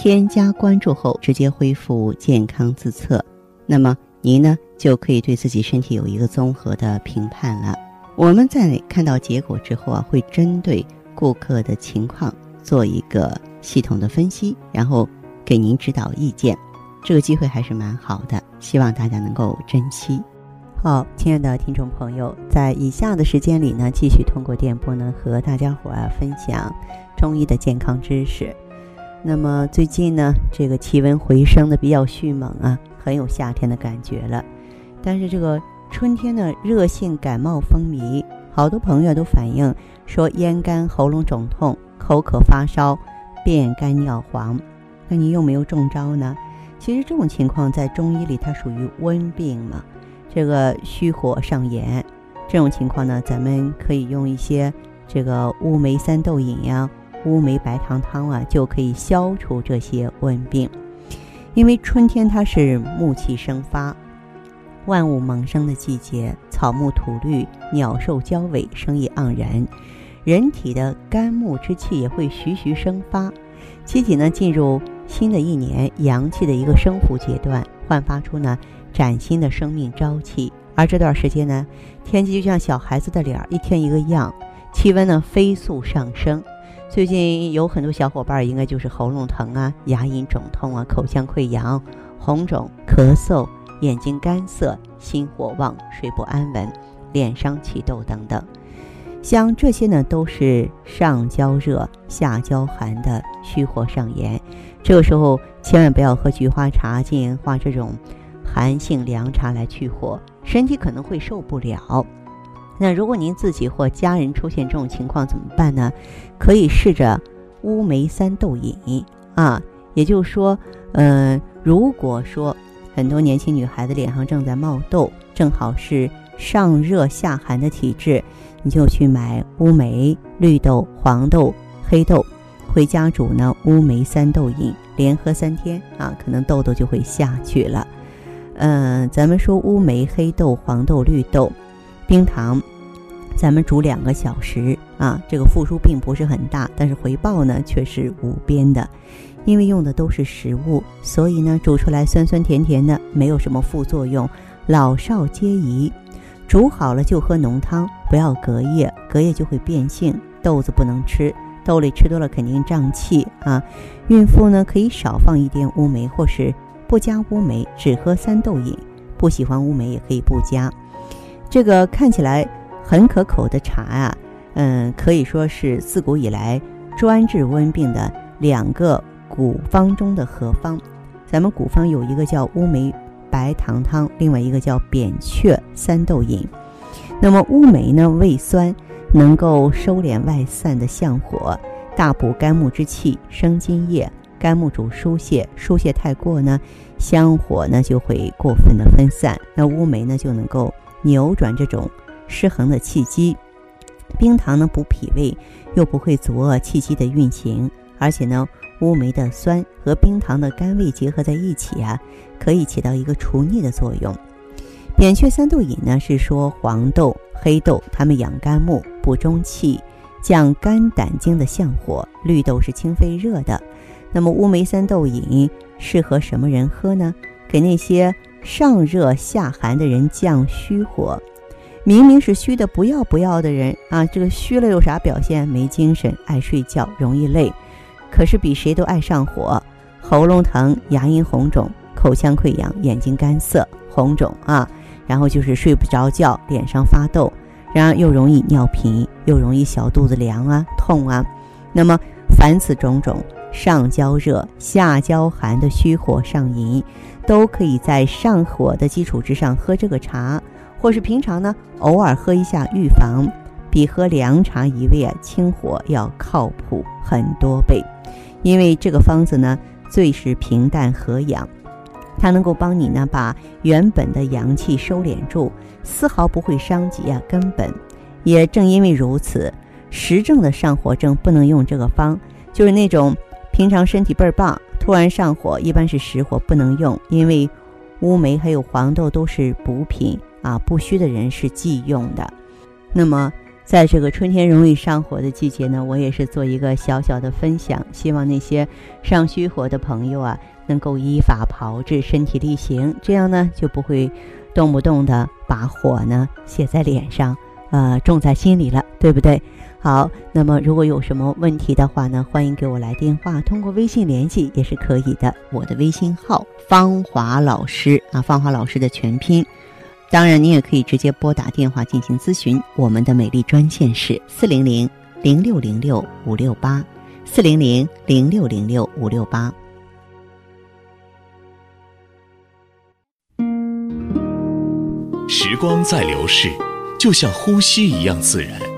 添加关注后，直接恢复健康自测，那么您呢就可以对自己身体有一个综合的评判了。我们在看到结果之后啊，会针对顾客的情况做一个系统的分析，然后给您指导意见。这个机会还是蛮好的，希望大家能够珍惜。好，亲爱的听众朋友，在以下的时间里呢，继续通过电波呢和大家伙儿分享中医的健康知识。那么最近呢，这个气温回升的比较迅猛啊，很有夏天的感觉了。但是这个春天呢，热性感冒风靡，好多朋友都反映说咽干、喉咙肿痛、口渴发烧、便干尿黄。那你有没有中招呢？其实这种情况在中医里它属于温病嘛，这个虚火上炎。这种情况呢，咱们可以用一些这个乌梅三豆饮呀。乌梅白糖汤啊，就可以消除这些温病。因为春天它是木气生发，万物萌生的季节，草木吐绿，鸟兽交尾，生意盎然。人体的肝木之气也会徐徐生发。机体呢进入新的一年，阳气的一个升伏阶段，焕发出呢崭新的生命朝气。而这段时间呢，天气就像小孩子的脸，一天一个样，气温呢飞速上升。最近有很多小伙伴应该就是喉咙疼啊、牙龈肿痛啊、口腔溃疡、红肿、咳嗽、眼睛干涩、心火旺、睡不安稳、脸上起痘等等，像这些呢都是上焦热、下焦寒的虚火上炎。这个时候千万不要喝菊花茶、金银花这种寒性凉茶来去火，身体可能会受不了。那如果您自己或家人出现这种情况怎么办呢？可以试着乌梅三豆饮啊，也就是说，嗯，如果说很多年轻女孩子脸上正在冒痘，正好是上热下寒的体质，你就去买乌梅、绿豆、黄豆、黑豆，回家煮呢乌梅三豆饮，连喝三天啊，可能痘痘就会下去了。嗯，咱们说乌梅、黑豆、黄豆、绿豆。冰糖，咱们煮两个小时啊，这个付出并不是很大，但是回报呢却是无边的，因为用的都是食物，所以呢煮出来酸酸甜甜的，没有什么副作用，老少皆宜。煮好了就喝浓汤，不要隔夜，隔夜就会变性。豆子不能吃，豆类吃多了肯定胀气啊。孕妇呢可以少放一点乌梅，或是不加乌梅，只喝三豆饮。不喜欢乌梅也可以不加。这个看起来很可口的茶啊，嗯，可以说是自古以来专治温病的两个古方中的合方。咱们古方有一个叫乌梅白糖汤，另外一个叫扁鹊三豆饮。那么乌梅呢，味酸，能够收敛外散的相火，大补肝木之气，生津液。肝木主疏泄，疏泄太过呢，香火呢就会过分的分散，那乌梅呢就能够。扭转这种失衡的气机，冰糖呢补脾胃，又不会阻遏气机的运行，而且呢，乌梅的酸和冰糖的甘味结合在一起啊，可以起到一个除腻的作用。扁鹊三豆饮呢，是说黄豆、黑豆它们养肝木、补中气、降肝胆经的相火；绿豆是清肺热的。那么乌梅三豆饮适合什么人喝呢？给那些。上热下寒的人降虚火，明明是虚的不要不要的人啊，这个虚了有啥表现？没精神，爱睡觉，容易累，可是比谁都爱上火，喉咙疼，牙龈红肿，口腔溃疡，眼睛干涩红肿啊，然后就是睡不着觉，脸上发痘，然而又容易尿频，又容易小肚子凉啊痛啊，那么凡此种种。上焦热下焦寒的虚火上瘾，都可以在上火的基础之上喝这个茶，或是平常呢偶尔喝一下预防，比喝凉茶一味啊清火要靠谱很多倍。因为这个方子呢，最是平淡和养。它能够帮你呢把原本的阳气收敛住，丝毫不会伤及啊根本。也正因为如此，实症的上火症不能用这个方，就是那种平常身体倍儿棒，突然上火，一般是实火不能用，因为乌梅还有黄豆都是补品啊，不虚的人是忌用的。那么。在这个春天容易上火的季节呢，我也是做一个小小的分享，希望那些上虚火的朋友啊，能够依法炮制，身体力行，这样呢就不会动不动的把火呢写在脸上，呃，种在心里了，对不对？好，那么如果有什么问题的话呢，欢迎给我来电话，通过微信联系也是可以的。我的微信号芳华老师啊，芳华老师的全拼。当然，你也可以直接拨打电话进行咨询。我们的美丽专线是四零零零六零六五六八，四零零零六零六五六八。时光在流逝，就像呼吸一样自然。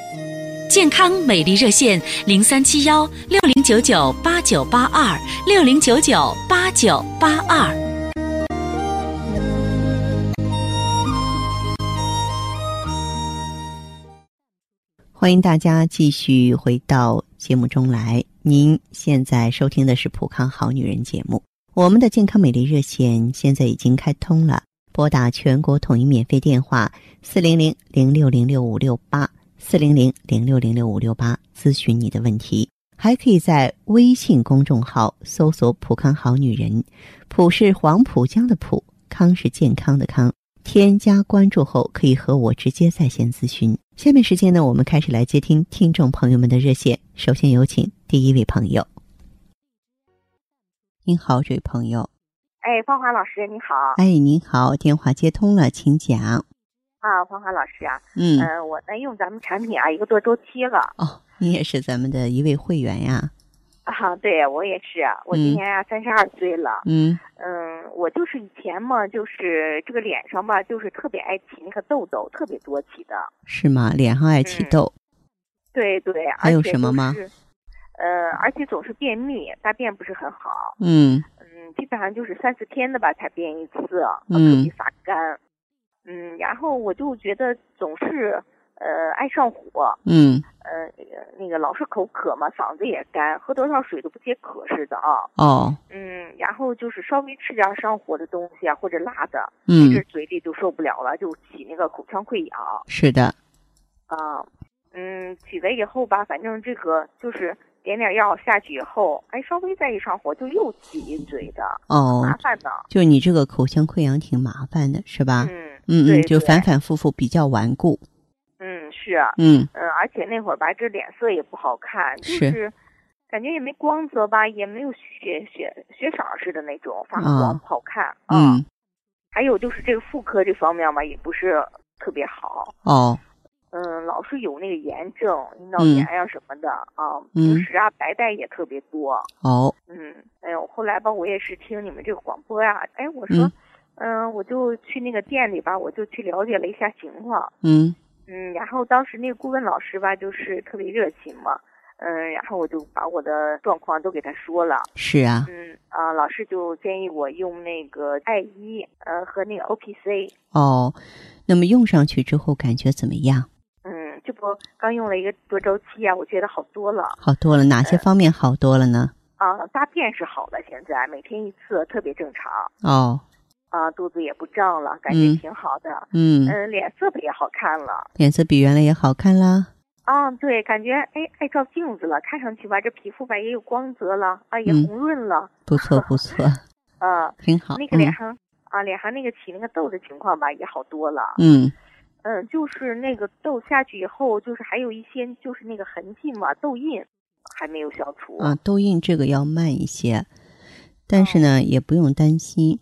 健康美丽热线：零三七幺六零九九八九八二六零九九八九八二。欢迎大家继续回到节目中来。您现在收听的是《普康好女人》节目。我们的健康美丽热线现在已经开通了，拨打全国统一免费电话四零零零六零六五六八四零零零六零六五六八咨询你的问题。还可以在微信公众号搜索“普康好女人”，普是黄浦江的浦，康是健康的康。添加关注后，可以和我直接在线咨询。下面时间呢，我们开始来接听听众朋友们的热线。首先有请第一位朋友。您好，这位朋友。哎，芳华老师，你好。哎，您好，电话接通了，请讲。啊，黄华老师啊。嗯。嗯，我呢用咱们产品啊一个多周期了。哦，你也是咱们的一位会员呀。啊，对我也是，我今年呀三十二岁了。嗯嗯，我就是以前嘛，就是这个脸上吧，就是特别爱起那个痘痘，特别多起的。是吗？脸上爱起痘。对对，还有什么吗？呃，而且总是便秘，大便不是很好。嗯嗯，基本上就是三四天的吧才便一次，特别发干。嗯，然后我就觉得总是。呃，爱上火，嗯，呃，那个老是口渴嘛，嗓子也干，喝多少水都不解渴似的啊。哦，嗯，然后就是稍微吃点上火的东西啊，或者辣的，嗯，这嘴里就受不了了，就起那个口腔溃疡。是的。啊，嗯，起来以后吧，反正这个就是点点药下去以后，哎，稍微再一上火就又起一嘴的，哦，麻烦的。就你这个口腔溃疡挺麻烦的，是吧？嗯嗯嗯，就反反复复，比较顽固。嗯是，嗯嗯，而且那会儿吧，这脸色也不好看，就是感觉也没光泽吧，也没有血血血色似的那种，发黄不好看。嗯，还有就是这个妇科这方面吧，也不是特别好。哦，嗯，老是有那个炎症、阴道炎呀什么的啊，平时啊白带也特别多。哦，嗯，哎呦，后来吧，我也是听你们这个广播呀，哎，我说，嗯，我就去那个店里吧，我就去了解了一下情况。嗯。嗯，然后当时那个顾问老师吧，就是特别热情嘛，嗯，然后我就把我的状况都给他说了。是啊。嗯啊，老师就建议我用那个艾依，呃，和那个 O P C。哦，那么用上去之后感觉怎么样？嗯，这不刚用了一个多周期啊，我觉得好多了。好多了，哪些方面好多了呢？啊，大便是好了，现在每天一次，特别正常。哦。啊，肚子也不胀了，感觉挺好的。嗯嗯，脸色也好看了，脸色比原来也好看啦。啊，对，感觉哎爱照镜子了，看上去吧，这皮肤吧也有光泽了，啊，也红润了。不错不错。啊，挺好。那个脸上啊，脸上那个起那个痘的情况吧，也好多了。嗯嗯，就是那个痘下去以后，就是还有一些就是那个痕迹嘛，痘印还没有消除。啊，痘印这个要慢一些。但是呢，也不用担心，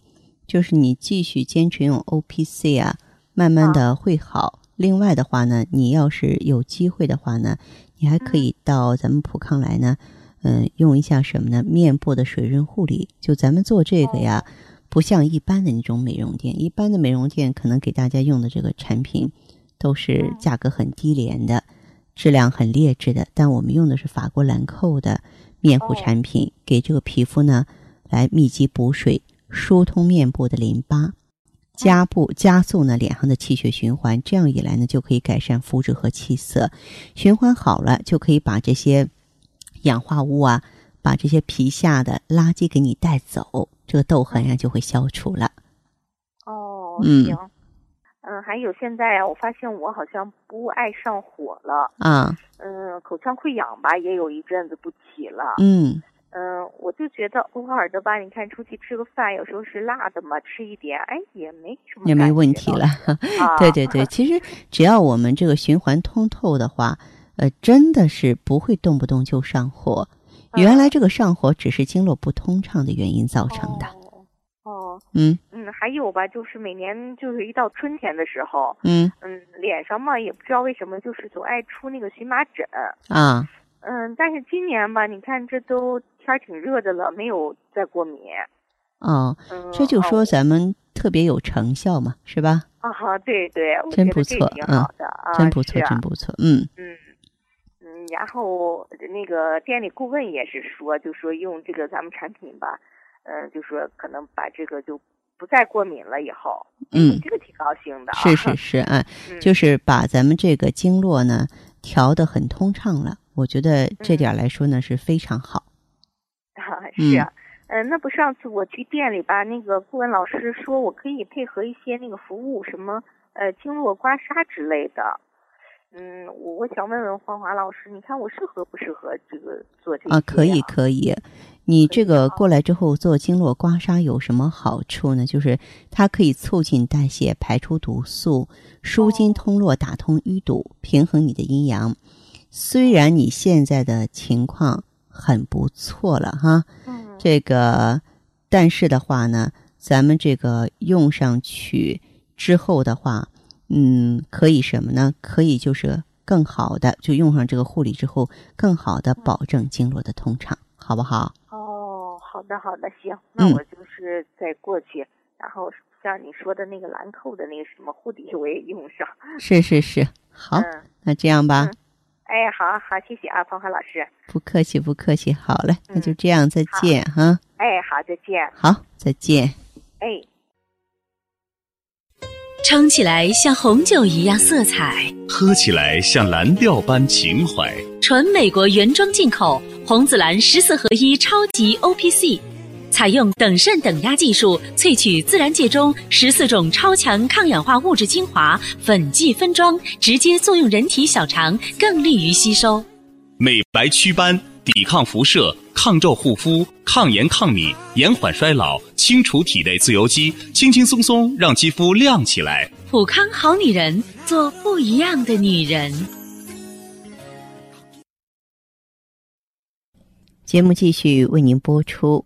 就是你继续坚持用 O P C 啊，慢慢的会好。另外的话呢，你要是有机会的话呢，你还可以到咱们普康来呢，嗯，用一下什么呢？面部的水润护理。就咱们做这个呀，不像一般的那种美容店，一般的美容店可能给大家用的这个产品都是价格很低廉的，质量很劣质的。但我们用的是法国兰蔻的面护产品，给这个皮肤呢来密集补水，疏通面部的淋巴。加步加速呢脸上的气血循环，这样一来呢就可以改善肤质和气色，循环好了就可以把这些氧化物啊，把这些皮下的垃圾给你带走，这个痘痕呀就会消除了。哦，行，嗯，还有现在啊，我发现我好像不爱上火了啊，嗯，口腔溃疡吧也有一阵子不起了，嗯。嗯，我就觉得偶尔的吧，你看出去吃个饭，有时候是辣的嘛，吃一点，哎，也没什么，也没问题了。对对对，其实只要我们这个循环通透的话，呃，真的是不会动不动就上火。原来这个上火只是经络不通畅的原因造成的。哦，嗯嗯，还有吧，就是每年就是一到春天的时候，嗯嗯，脸上嘛也不知道为什么就是总爱出那个荨麻疹啊。嗯，但是今年吧，你看这都天儿挺热的了，没有再过敏。哦，这就说咱们特别有成效嘛，是吧？啊哈，对对，真不错，嗯，真不错，真不错，嗯嗯嗯。然后那个店里顾问也是说，就说用这个咱们产品吧，嗯，就说可能把这个就不再过敏了。以后，嗯，这个挺高兴的。是是是，哎，就是把咱们这个经络呢调的很通畅了。我觉得这点来说呢是非常好。啊，是啊，嗯，那不上次我去店里吧，那个顾问老师说我可以配合一些那个服务，什么呃经络刮痧之类的。嗯，我我想问问黄华老师，你看我适合不适合这个做这个？啊，可以可以。你这个过来之后做经络刮痧有什么好处呢？就是它可以促进代谢，排出毒素，舒筋通络，打通淤堵，平衡你的阴阳。虽然你现在的情况很不错了哈，嗯，这个，但是的话呢，咱们这个用上去之后的话，嗯，可以什么呢？可以就是更好的，就用上这个护理之后，更好的保证经络的通畅，好不好？哦，好的好的，行，那我就是再过去，然后像你说的那个兰蔻的那个什么护理，我也用上。是是是，好，那这样吧。哎，好好，谢谢啊，芳华老师。不客气，不客气。好嘞，那就这样，再见哈。哎，好，再见。好，再见。哎，撑起来像红酒一样色彩，喝起来像蓝调般情怀。纯美国原装进口红紫蓝十四合一超级 O P C。采用等渗等压技术萃取自然界中十四种超强抗氧化物质精华，粉剂分装，直接作用人体小肠，更利于吸收。美白祛斑，抵抗辐射，抗皱护肤，抗炎抗敏，延缓衰老，清除体内自由基，轻轻松松让肌肤亮起来。普康好女人，做不一样的女人。节目继续为您播出。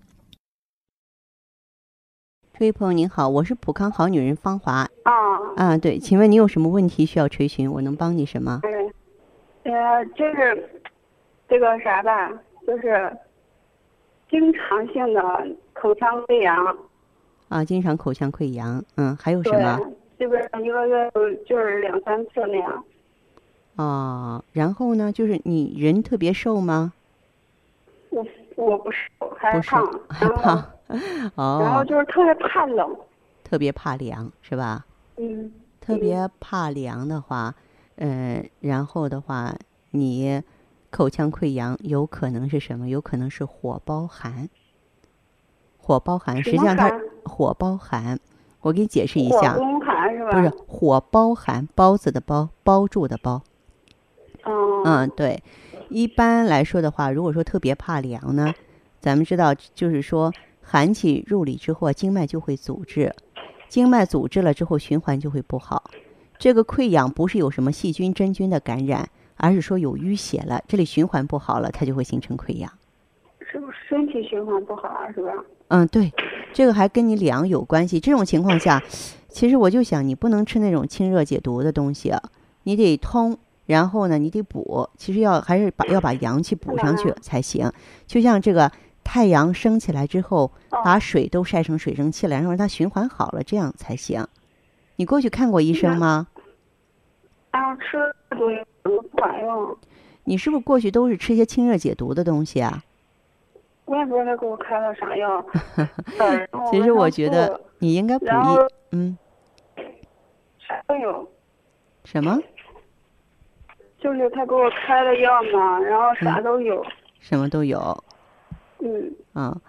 这位朋友您好，我是普康好女人芳华。啊啊，对，请问你有什么问题需要垂询？我能帮你什么？嗯，呃，就是这个啥吧，就是经常性的口腔溃疡。啊，经常口腔溃疡，嗯，还有什么？基本上一个月就是两三次那样。哦，然后呢？就是你人特别瘦吗？我我不瘦，还胖，还胖。哦，然后就是特别怕冷，特别怕凉，是吧？嗯，特别怕凉的话，呃，然后的话，你口腔溃疡有可能是什么？有可能是火包寒。火包寒，实际上它火包寒。我给你解释一下，火寒是吧？不是火包寒，包子的包，包住的包。嗯。嗯，对。一般来说的话，如果说特别怕凉呢，咱们知道，就是说寒气入里之后，经脉就会阻滞，经脉阻滞了之后，循环就会不好。这个溃疡不是有什么细菌、真菌的感染，而是说有淤血了，这里循环不好了，它就会形成溃疡。是不是身体循环不好啊？是吧？嗯，对，这个还跟你凉有关系。这种情况下，其实我就想，你不能吃那种清热解毒的东西，你得通。然后呢，你得补，其实要还是把要把阳气补上去才行。就像这个太阳升起来之后，把水都晒成水蒸气了，然后让它循环好了，这样才行。你过去看过医生吗？啊，吃多药不管用。你是不是过去都是吃一些清热解毒的东西啊？我也不知道他给我开了啥药。其实我觉得你应该补一嗯。啥都有。什么？就是他给我开了药嘛，然后啥都有，什么都有。嗯。啊，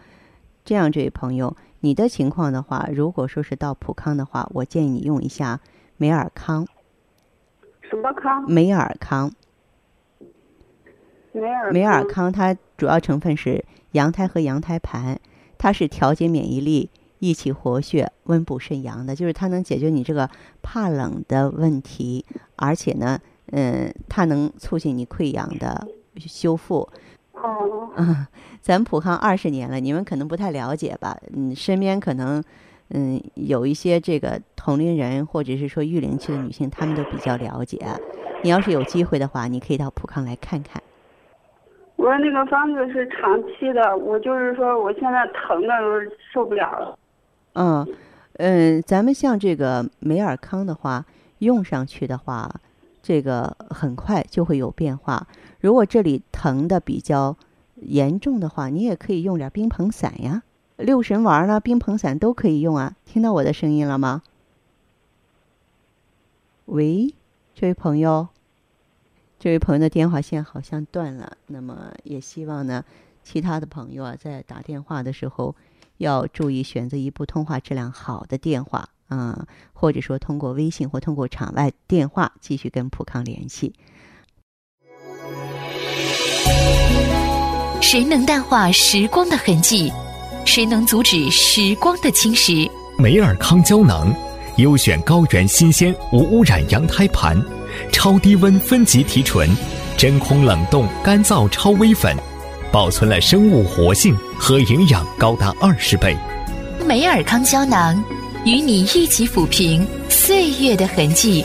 这样，这位朋友，你的情况的话，如果说是到普康的话，我建议你用一下美尔康。什么康？美尔康。美尔。美尔康它主要成分是羊胎和羊胎盘，它是调节免疫力、益气活血、温补肾阳的，就是它能解决你这个怕冷的问题，而且呢。嗯，它能促进你溃疡的修复。哦。嗯，咱普康二十年了，你们可能不太了解吧？嗯，身边可能嗯有一些这个同龄人或者是说育龄期的女性，她们都比较了解。你要是有机会的话，你可以到普康来看看。我说那个方子是长期的，我就是说我现在疼的都受不了了。嗯嗯，咱们像这个美尔康的话，用上去的话。这个很快就会有变化。如果这里疼的比较严重的话，你也可以用点冰硼散呀，六神丸呢，冰硼散都可以用啊。听到我的声音了吗？喂，这位朋友，这位朋友的电话线好像断了。那么也希望呢，其他的朋友啊，在打电话的时候要注意选择一部通话质量好的电话。嗯，或者说通过微信或通过场外电话继续跟普康联系。谁能淡化时光的痕迹？谁能阻止时光的侵蚀？美尔康胶囊，优选高原新鲜无污染羊胎盘，超低温分级提纯，真空冷冻干燥超微粉，保存了生物活性和营养高达二十倍。美尔康胶囊。与你一起抚平岁月的痕迹。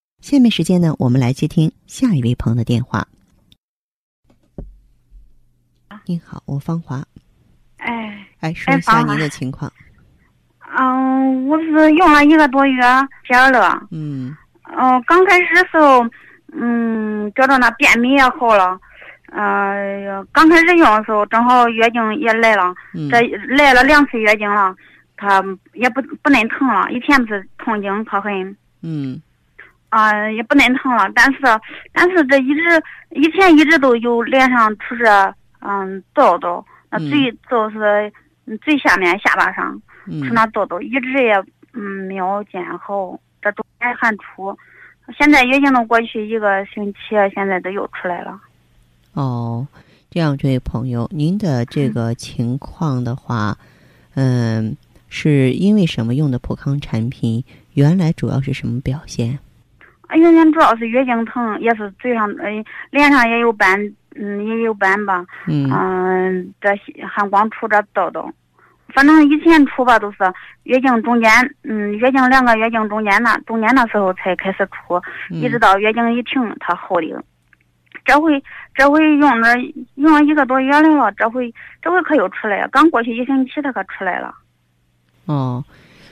下面时间呢，我们来接听下一位朋友的电话。您好，我芳华。哎。哎，说一下您的情况。嗯，我是用了一个多月解乐。嗯。哦，刚开始的时候，嗯，觉着那便秘也好了。哎呀，刚开始用的时候，正好月经也来了，这来了两次月经了，它也不不恁疼了。以前不是痛经可很，嗯，啊，也不恁疼了。但是，但是这一直以前一直都有脸上出着嗯痘痘，那最就是最下面下巴上出那痘痘，一直也嗯没有见好。这中间还出，现在月经都过去一个星期，现在都又出来了。哦，这样，这位朋友，您的这个情况的话，嗯，是因为什么用的普康产品？原来主要是什么表现？啊，原先主要是月经疼，也是嘴上、呃，脸上也有斑，嗯，也有斑吧。嗯。嗯，这还光出这痘痘，反正以前出吧都是月经中间，嗯，月经两个月经中间那中间那时候才开始出，一直到月经一停，它好的。这这回这回用了用了一个多月来了，这回这回可又出来了，刚过去一星期它可出来了。哦，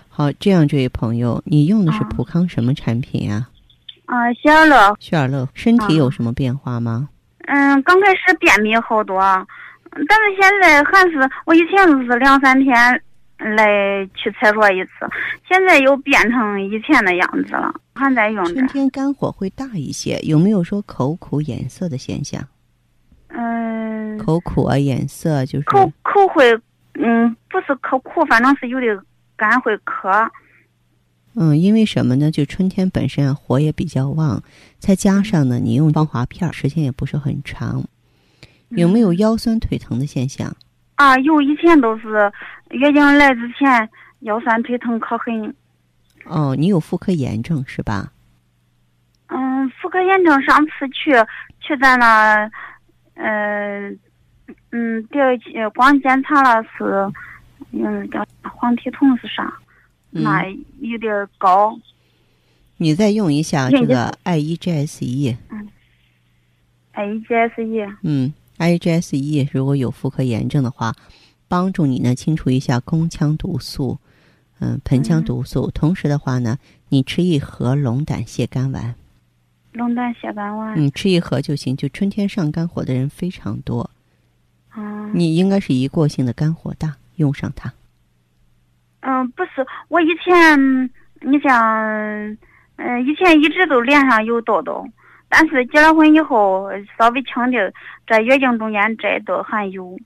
好，这样，这位朋友，你用的是普康什么产品啊？啊，雪尔乐。雪尔乐，身体有什么变化吗？嗯，刚开始便秘好多，但是现在还是我以前都是两三天来去厕所一次，现在又变成以前的样子了，还在用着。春天肝火会大一些，有没有说口苦眼涩的现象？嗯。口苦啊，眼涩就是。口口会，嗯，不是口苦，反正是有的肝会渴。嗯，因为什么呢？就春天本身火也比较旺，再加上呢，你用芳华片时间也不是很长，有没有腰酸腿疼的现象？啊，有，以前都是月经来之前腰酸腿疼可很。哦，你有妇科炎症是吧？嗯，妇科炎症上次去去咱那，嗯嗯，第二光检查了是，嗯，叫黄体酮是啥？那有点高，你再用一下这个 I E G S E。嗯，I E G S E。嗯，I E G S E 如果有妇科炎症的话，帮助你呢清除一下宫腔毒素，嗯，盆腔毒素。同时的话呢，你吃一盒龙胆泻肝丸。龙胆泻肝丸。嗯，吃一盒就行。就春天上肝火的人非常多。嗯。你应该是一过性的肝火大，用上它。嗯，不是，我以前，你像，嗯，以前一直都脸上有痘痘，但是结了婚以后稍微轻点，在月经中间这都还有，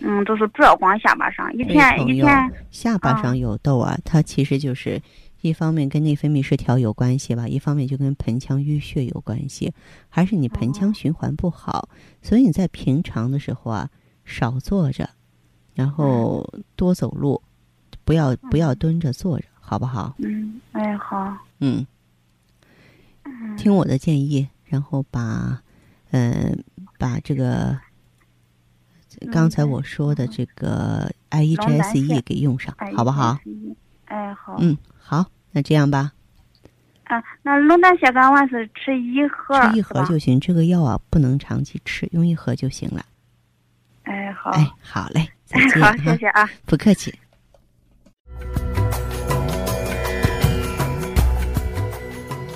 嗯，都是主要光下巴上。以前以前下巴上有痘啊，它其实就是一方面跟内分泌失调有关系吧，一方面就跟盆腔淤血有关系，还是你盆腔循环不好，所以你在平常的时候啊，少坐着，然后多走路。不要不要蹲着坐着，好不好？嗯，哎，好。嗯，听我的建议，然后把，嗯，把这个刚才我说的这个 I E G S E 给用上，好不好？哎，好。嗯，好，那这样吧。啊，那龙胆泻肝丸是吃一盒，吃一盒就行。这个药啊，不能长期吃，用一盒就行了。哎，好。哎，好嘞，再见。好，谢谢啊，不客气。